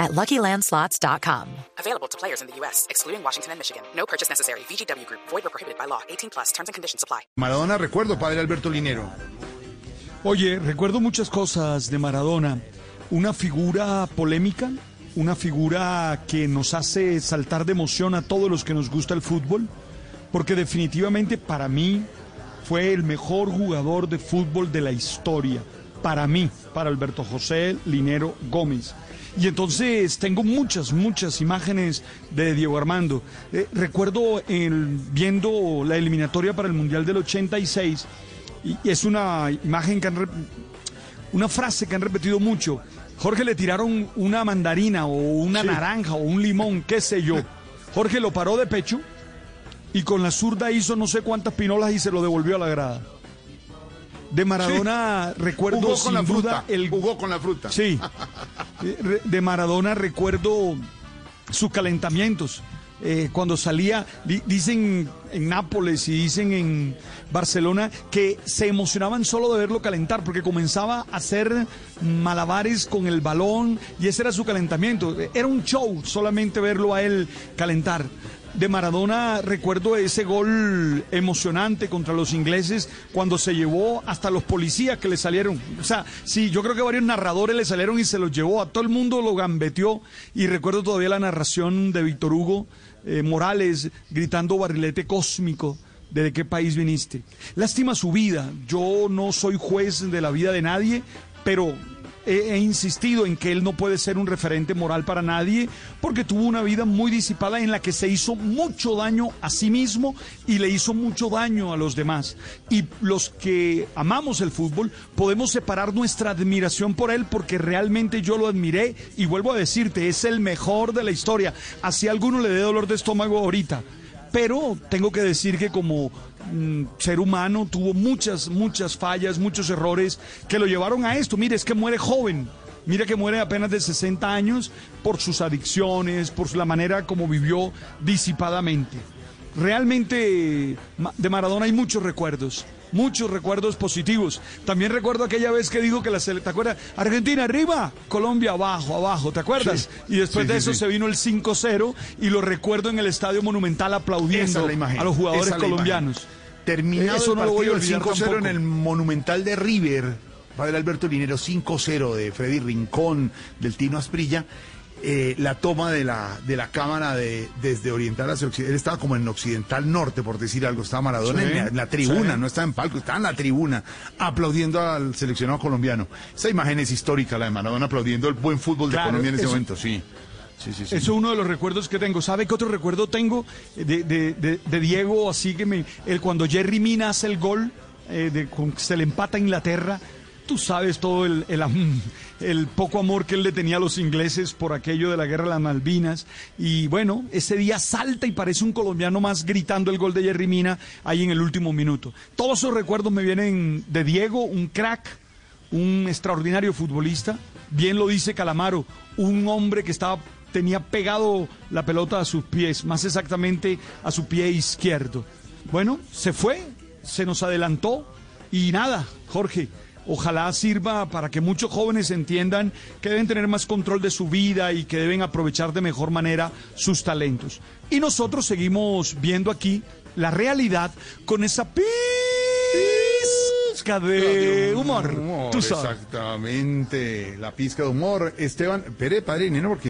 at LuckyLandSlots.com. Available to players in the U.S., excluding Washington and Michigan. No purchase necessary. VGW Group. Void or prohibited by law. 18 plus. Terms and conditions apply. Maradona, recuerdo, padre Alberto Linero. Oye, recuerdo muchas cosas de Maradona. Una figura polémica, una figura que nos hace saltar de emoción a todos los que nos gusta el fútbol, porque definitivamente para mí fue el mejor jugador de fútbol de la historia. Para mí, para Alberto José Linero Gómez. Y entonces tengo muchas, muchas imágenes de Diego Armando. Eh, recuerdo el, viendo la eliminatoria para el Mundial del 86, y, y es una imagen que han, re- una frase que han repetido mucho. Jorge le tiraron una mandarina o una naranja o un limón, qué sé yo. Jorge lo paró de pecho y con la zurda hizo no sé cuántas pinolas y se lo devolvió a la grada. De Maradona recuerdo Jugó sin con la duda fruta. el Jugó con la fruta. Sí. Eh, De Maradona recuerdo sus calentamientos. Eh, cuando salía, di- dicen en Nápoles y dicen en Barcelona que se emocionaban solo de verlo calentar porque comenzaba a hacer malabares con el balón y ese era su calentamiento. Era un show solamente verlo a él calentar de Maradona recuerdo ese gol emocionante contra los ingleses cuando se llevó hasta los policías que le salieron. O sea, sí, yo creo que varios narradores le salieron y se los llevó. A todo el mundo lo gambeteó. Y recuerdo todavía la narración de Víctor Hugo eh, Morales gritando barrilete cósmico. ¿De qué país viniste? Lástima su vida. Yo no soy juez de la vida de nadie, pero he, insistido en que él no puede ser un referente moral para nadie porque tuvo una vida muy disipada en la que se hizo mucho daño a sí mismo y le hizo mucho daño a los demás. Y los que amamos el fútbol podemos separar nuestra admiración por él porque realmente yo lo admiré y vuelvo a decirte, es el mejor de la historia. Así a alguno le dé dolor de estómago ahorita. Pero tengo que decir que como ser humano tuvo muchas, muchas fallas, muchos errores que lo llevaron a esto. Mire, es que muere joven. Mira que muere apenas de 60 años por sus adicciones, por la manera como vivió disipadamente. Realmente de Maradona hay muchos recuerdos, muchos recuerdos positivos. También recuerdo aquella vez que dijo que la selección, ¿te acuerdas? Argentina arriba, Colombia abajo, abajo, ¿te acuerdas? Sí. Y después Sí, de eso sí. se vino el 5-0 y lo recuerdo en el Estadio Monumental aplaudiendo a los jugadores colombianos. Terminado Eso el no partido, el olvidar 5-0 en el Monumental de River, padre Alberto Linero, 5-0 de Freddy Rincón, del Tino Asprilla, eh, la toma de la, de la cámara de, desde Oriental hacia Occidental, él estaba como en Occidental Norte, por decir algo, estaba Maradona Sí, en, la, en la tribuna, sí. no estaba en palco, estaba en la tribuna, aplaudiendo al seleccionado colombiano. Esa imagen es histórica, la de Maradona aplaudiendo el buen fútbol de Colombia en ese eso- momento, sí. Sí, sí, sí. Eso es uno de los recuerdos que tengo. ¿Sabe qué otro recuerdo tengo de, de- de- de Diego? Así que me, el, cuando Jerry Mina hace el gol, eh, con- se le empata a Inglaterra. Tú sabes todo el, poco amor que él le tenía a los ingleses por aquello de la guerra de las Malvinas. Y bueno, ese día salta y parece un colombiano más gritando el gol de Jerry Mina ahí en el último minuto. Todos esos recuerdos me vienen de Diego, un crack, un extraordinario futbolista. Bien lo dice Calamaro, un hombre que estaba tenía pegado la pelota a sus pies, más exactamente a su pie izquierdo. Bueno, se fue, se nos adelantó y nada, Jorge. Ojalá sirva para que muchos jóvenes entiendan que deben tener más control de su vida y que deben aprovechar de mejor manera sus talentos. Y nosotros seguimos viendo aquí la realidad con esa pizca de humor. Tú sabes. Exactamente, la pizca de humor. Esteban, Pere, padre porque